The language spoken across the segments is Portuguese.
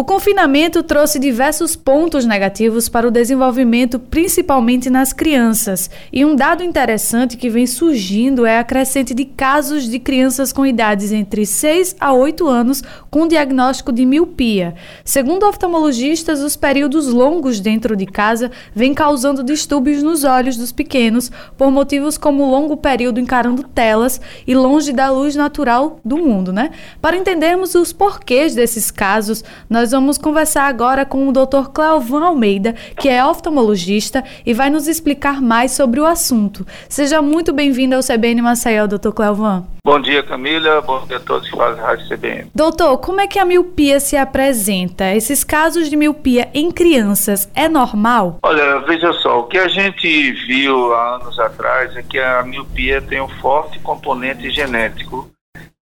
O confinamento trouxe diversos pontos negativos para o desenvolvimento, principalmente nas crianças. E um dado interessante que vem surgindo é a crescente de casos de crianças com idades entre 6 a 8 anos com diagnóstico de miopia. Segundo oftalmologistas, os períodos longos dentro de casa vêm causando distúrbios nos olhos dos pequenos por motivos como longo período encarando telas e longe da luz natural do mundo, né? Para entendermos os porquês desses casos, nós nós vamos conversar agora com o Dr. Cleovan Almeida, que é oftalmologista e vai nos explicar mais sobre o assunto. Seja muito bem-vindo ao CBN Maceió, Dr. Cleovan. Bom dia, Camila. Bom dia a todos que fazem Rádio CBN. Doutor, como é que a miopia se apresenta? Esses casos de miopia em crianças é normal? Olha, veja só, o que a gente viu há anos atrás é que a miopia tem um forte componente genético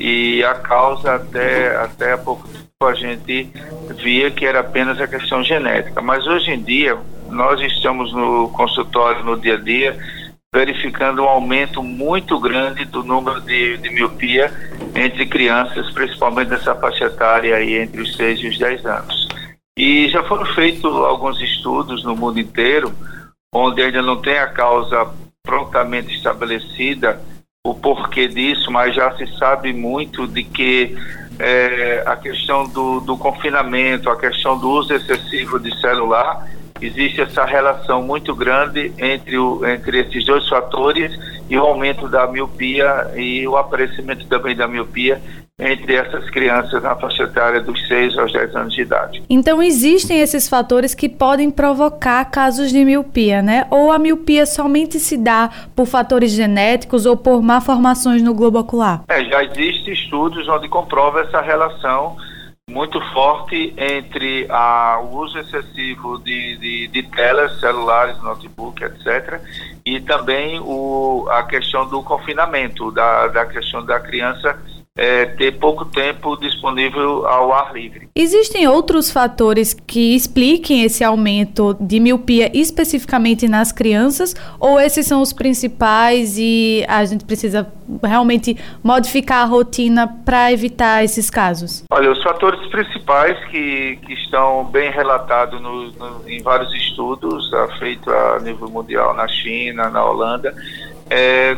e a causa até, até há pouco tempo a gente via que era apenas a questão genética. Mas hoje em dia, nós estamos no consultório no dia a dia verificando um aumento muito grande do número de, de miopia entre crianças, principalmente nessa faixa etária aí entre os 6 e os 10 anos. E já foram feitos alguns estudos no mundo inteiro, onde ainda não tem a causa prontamente estabelecida o porquê disso, mas já se sabe muito de que é, a questão do, do confinamento, a questão do uso excessivo de celular, existe essa relação muito grande entre, o, entre esses dois fatores e o aumento da miopia e o aparecimento também da miopia entre essas crianças na faixa etária dos 6 aos 10 anos de idade. Então existem esses fatores que podem provocar casos de miopia, né? Ou a miopia somente se dá por fatores genéticos ou por malformações no globo ocular? É, já existem estudos onde comprova essa relação muito forte entre a, o uso excessivo de, de, de, telas celulares, notebook, etc., e também o, a questão do confinamento, da, da questão da criança é, ter pouco tempo disponível ao ar livre. Existem outros fatores que expliquem esse aumento de miopia especificamente nas crianças ou esses são os principais e a gente precisa realmente modificar a rotina para evitar esses casos? Olha, os fatores principais que, que estão bem relatados no, no, em vários estudos feitos a nível mundial na China, na Holanda, é,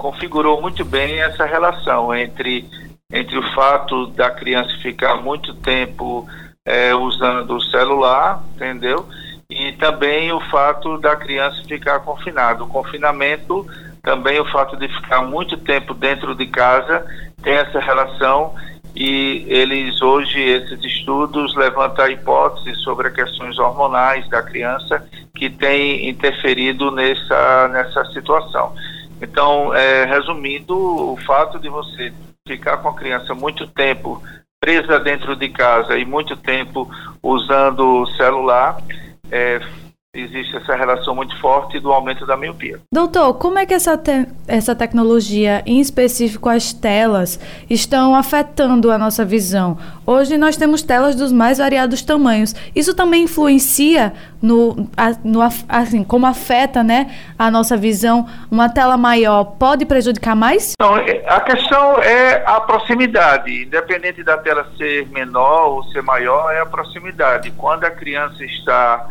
configurou muito bem essa relação entre, entre o fato da criança ficar muito tempo é, usando o celular, entendeu? E também o fato da criança ficar confinada. O confinamento, também o fato de ficar muito tempo dentro de casa, tem essa relação e eles hoje, esses estudos levantam a hipótese sobre questões hormonais da criança que tem interferido nessa, nessa situação. Então, é, resumindo, o fato de você ficar com a criança muito tempo presa dentro de casa e muito tempo usando o celular é, existe essa relação muito forte do aumento da miopia. Doutor, como é que essa, te essa tecnologia, em específico as telas, estão afetando a nossa visão? Hoje nós temos telas dos mais variados tamanhos. Isso também influencia no, a, no assim, como afeta, né, a nossa visão? Uma tela maior pode prejudicar mais? Não, é, a questão é a proximidade. Independente da tela ser menor ou ser maior, é a proximidade. Quando a criança está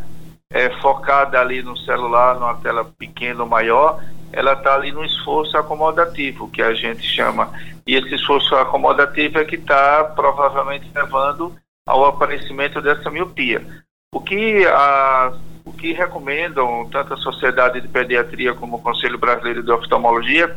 é, focada ali no celular, numa tela pequena ou maior, ela está ali no esforço acomodativo, que a gente chama. E esse esforço acomodativo é que está provavelmente levando ao aparecimento dessa miopia. O que, a, o que recomendam tanto a Sociedade de Pediatria como o Conselho Brasileiro de Oftalmologia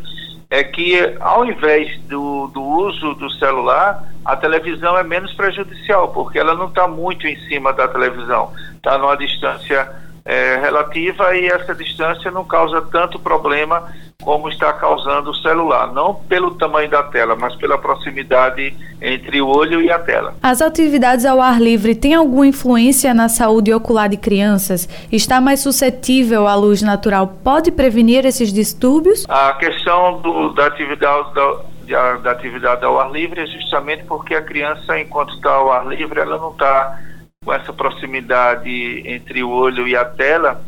é que, ao invés do, do uso do celular, a televisão é menos prejudicial, porque ela não está muito em cima da televisão, está numa distância é, relativa e essa distância não causa tanto problema como está causando o celular, não pelo tamanho da tela, mas pela proximidade entre o olho e a tela. As atividades ao ar livre têm alguma influência na saúde ocular de crianças? Está mais suscetível à luz natural? Pode prevenir esses distúrbios? A questão do, da atividade da, da atividade ao ar livre é justamente porque a criança, enquanto está ao ar livre, ela não está com essa proximidade entre o olho e a tela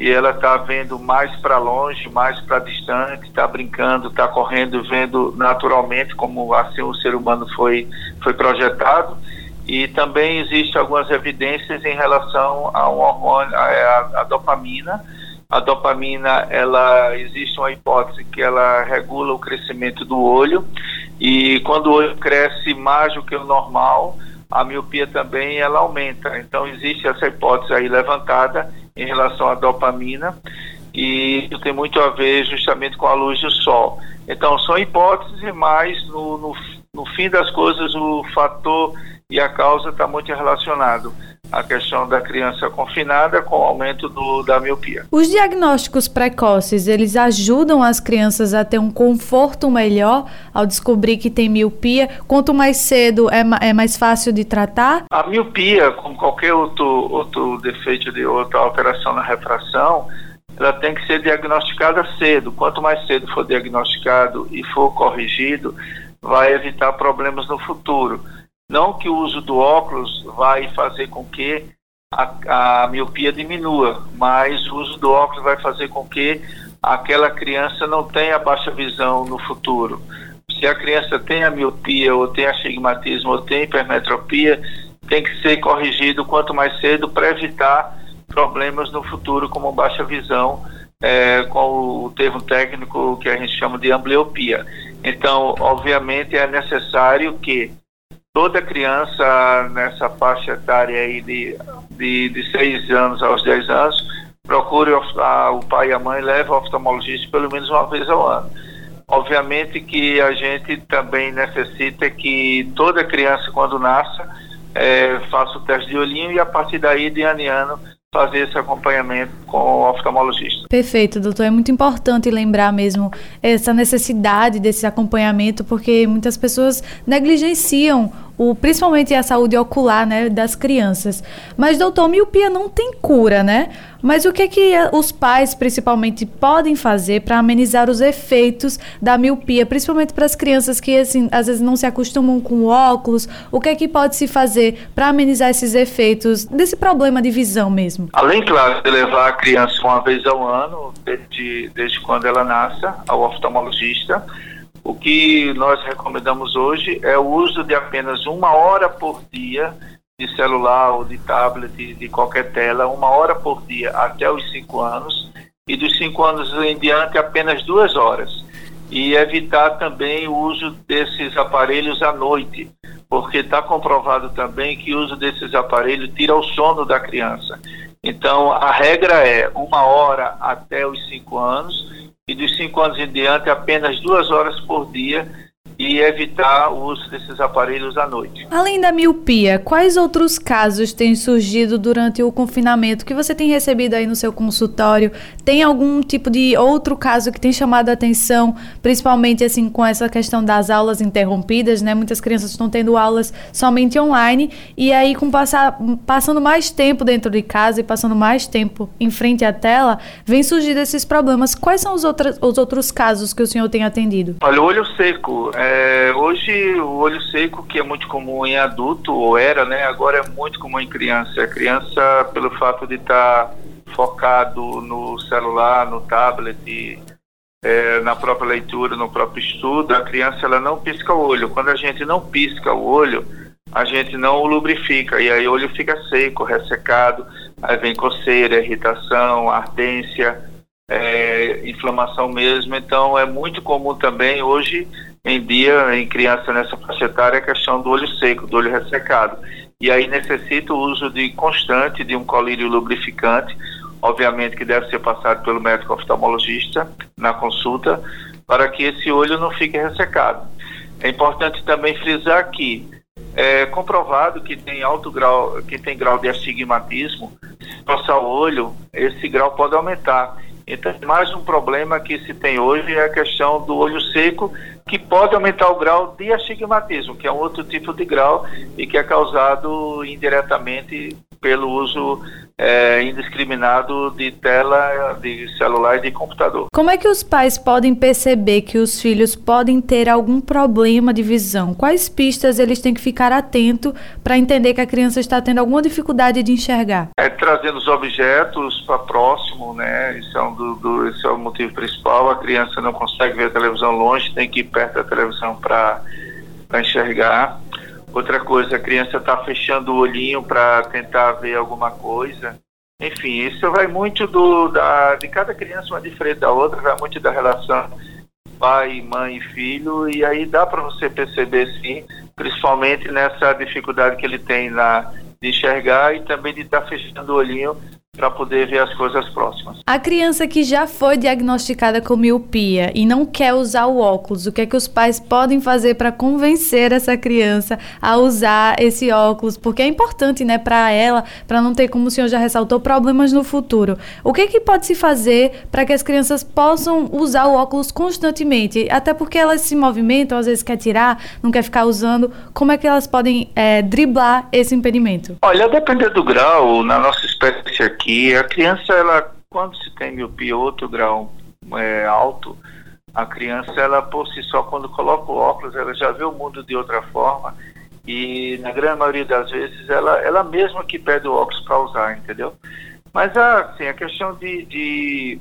e ela está vendo mais para longe, mais para distante, está brincando, está correndo, vendo naturalmente como assim o ser humano foi, foi projetado. E também existem algumas evidências em relação a um hormônio, a, a dopamina. A dopamina, ela existe uma hipótese que ela regula o crescimento do olho e quando o olho cresce mais do que o normal, a miopia também ela aumenta. Então existe essa hipótese aí levantada em relação à dopamina e isso tem muito a ver justamente com a luz do sol. Então são hipóteses, mas no, no, no fim das coisas o fator e a causa está muito relacionado à questão da criança confinada com o aumento do, da miopia. Os diagnósticos precoces, eles ajudam as crianças a ter um conforto melhor ao descobrir que tem miopia? Quanto mais cedo é, é mais fácil de tratar? A miopia, como qualquer outro, outro defeito de outra alteração na refração, ela tem que ser diagnosticada cedo. Quanto mais cedo for diagnosticado e for corrigido, vai evitar problemas no futuro. Não que o uso do óculos vai fazer com que a, a miopia diminua, mas o uso do óculos vai fazer com que aquela criança não tenha baixa visão no futuro. Se a criança tem a miopia, ou tem astigmatismo, ou tem hipermetropia, tem que ser corrigido quanto mais cedo para evitar problemas no futuro, como baixa visão, é, com o termo técnico que a gente chama de ambliopia. Então, obviamente, é necessário que toda criança nessa faixa etária aí de, de, de 6 anos aos 10 anos procure a, o pai e a mãe leve ao oftalmologista pelo menos uma vez ao ano. Obviamente que a gente também necessita que toda criança, quando nasce, é, faça o teste de olhinho e a partir daí, de ano em ano, fazer esse acompanhamento com o oftalmologista. Perfeito, doutor. É muito importante lembrar mesmo essa necessidade desse acompanhamento, porque muitas pessoas negligenciam o, principalmente a saúde ocular né, das crianças. Mas, doutor, miopia não tem cura, né? Mas o que, é que os pais, principalmente, podem fazer para amenizar os efeitos da miopia, principalmente para as crianças que, assim, às vezes não se acostumam com óculos? O que é que pode se fazer para amenizar esses efeitos desse problema de visão mesmo? Além, claro, de levar a criança uma vez ao ano, desde, desde quando ela nasce, ao oftalmologista, o que nós recomendamos hoje é o uso de apenas uma hora por dia de celular ou de tablet, de qualquer tela, uma hora por dia até os cinco anos, e dos cinco anos em diante apenas duas horas. E evitar também o uso desses aparelhos à noite, porque está comprovado também que o uso desses aparelhos tira o sono da criança. Então, a regra é uma hora até os cinco anos e dos 5 anos em diante apenas duas horas por dia e evitar o uso desses aparelhos à noite. Além da miopia, quais outros casos têm surgido durante o confinamento que você tem recebido aí no seu consultório? Tem algum tipo de outro caso que tem chamado a atenção, principalmente assim com essa questão das aulas interrompidas, né? Muitas crianças estão tendo aulas somente online e aí com passar, passando mais tempo dentro de casa e passando mais tempo em frente à tela, vem surgindo esses problemas. Quais são os, outros os outros casos que o senhor tem atendido? Olha, o olho seco é é, hoje o olho seco, que é muito comum em adulto, ou era, né? Agora é muito comum em criança. A criança, pelo fato de estar tá focado no celular, no tablet, é, na própria leitura, no próprio estudo, a criança ela não pisca o olho. Quando a gente não pisca o olho, a gente não o lubrifica e aí o olho fica seco, ressecado, aí vem coceira, irritação, ardência, é, inflamação mesmo. Então é muito comum também hoje em dia em criança nessa faixa etária a questão do olho seco, do olho ressecado. E aí necessita o uso de constante de um colírio lubrificante, obviamente que deve ser passado pelo médico oftalmologista na consulta, para que esse olho não fique ressecado. É importante também frisar que é comprovado que tem alto grau, que tem grau de astigmatismo, se passar o olho, esse grau pode aumentar. Então, mais um problema que se tem hoje é a questão do olho seco, que pode aumentar o grau de astigmatismo, que é um outro tipo de grau e que é causado indiretamente pelo uso é, indiscriminado de tela, de celular e de computador. Como é que os pais podem perceber que os filhos podem ter algum problema de visão? Quais pistas eles têm que ficar atento para entender que a criança está tendo alguma dificuldade de enxergar? É trazendo os objetos para próximo, né? Isso é, um do, do, esse é o motivo principal. A criança não consegue ver a televisão longe, tem que ir perto da televisão para enxergar Outra coisa, a criança está fechando o olhinho para tentar ver alguma coisa. Enfim, isso vai muito do, da, de cada criança, uma diferente da outra, vai muito da relação pai, mãe e filho, e aí dá para você perceber sim, principalmente nessa dificuldade que ele tem na, de enxergar e também de estar tá fechando o olhinho para poder ver as coisas próximas. A criança que já foi diagnosticada com miopia e não quer usar o óculos, o que é que os pais podem fazer para convencer essa criança a usar esse óculos? Porque é importante, né, para ela, para não ter, como o senhor já ressaltou, problemas no futuro. O que é que pode se fazer para que as crianças possam usar o óculos constantemente? Até porque elas se movimentam, às vezes quer tirar, não quer ficar usando. Como é que elas podem é, driblar esse impedimento? Olha, dependendo do grau, na nossa espécie aqui a criança, ela, quando se tem miopia outro grau é, alto, a criança, ela por si só, quando coloca o óculos, ela já vê o mundo de outra forma e na grande maioria das vezes ela, ela mesma que pede o óculos para usar, entendeu? Mas assim, a questão de, de,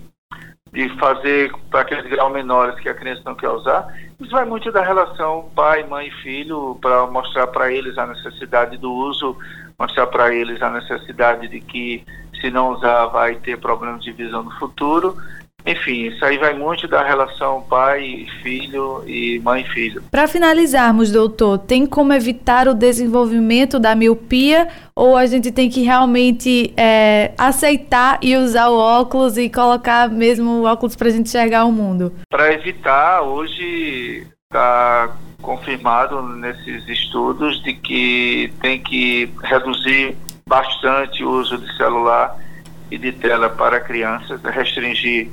de fazer para aqueles graus menores que a criança não quer usar, isso vai muito da relação pai, mãe e filho, para mostrar para eles a necessidade do uso, mostrar para eles a necessidade de que se não usar vai ter problemas de visão no futuro. Enfim, isso aí vai muito da relação pai filho e mãe filho. Para finalizarmos, doutor, tem como evitar o desenvolvimento da miopia ou a gente tem que realmente é, aceitar e usar o óculos e colocar mesmo o óculos para a gente enxergar o mundo? Para evitar, hoje está confirmado nesses estudos de que tem que reduzir bastante o uso de celular e de tela para crianças, restringir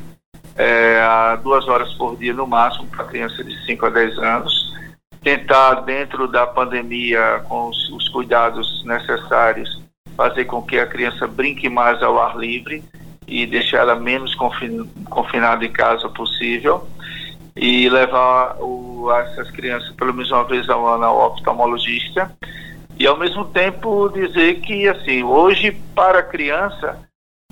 é, duas horas por dia no máximo para crianças de 5 a 10 anos, tentar dentro da pandemia com os, os cuidados necessários fazer com que a criança brinque mais ao ar livre e deixar ela menos confin, confinada em casa possível. E levar o, essas crianças pelo menos uma vez ao ano ao oftalmologista. E ao mesmo tempo dizer que assim hoje para a criança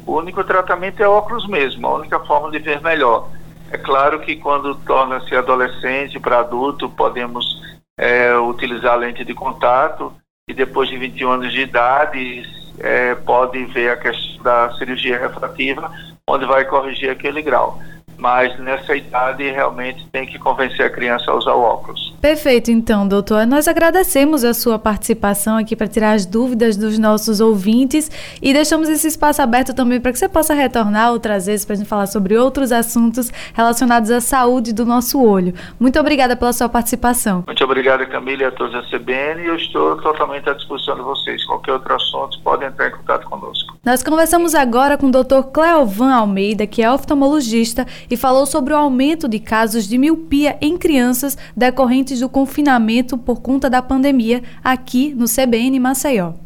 o único tratamento é óculos mesmo, a única forma de ver melhor. É claro que quando torna-se adolescente para adulto podemos é, utilizar lente de contato e depois de 21 anos de idade é, pode ver a questão da cirurgia refrativa, onde vai corrigir aquele grau mas nessa idade realmente tem que convencer a criança a usar o óculos. Perfeito, então, doutor. Nós agradecemos a sua participação aqui para tirar as dúvidas dos nossos ouvintes e deixamos esse espaço aberto também para que você possa retornar outras vezes para a gente falar sobre outros assuntos relacionados à saúde do nosso olho. Muito obrigada pela sua participação. Muito obrigado, Camila, e a todos da CBN. Eu estou totalmente à disposição de vocês. Qualquer outro assunto, podem entrar em contato conosco. Nós conversamos agora com o doutor Cleovan Almeida, que é oftalmologista e falou sobre o aumento de casos de miopia em crianças decorrentes do confinamento por conta da pandemia aqui no CBN Maceió.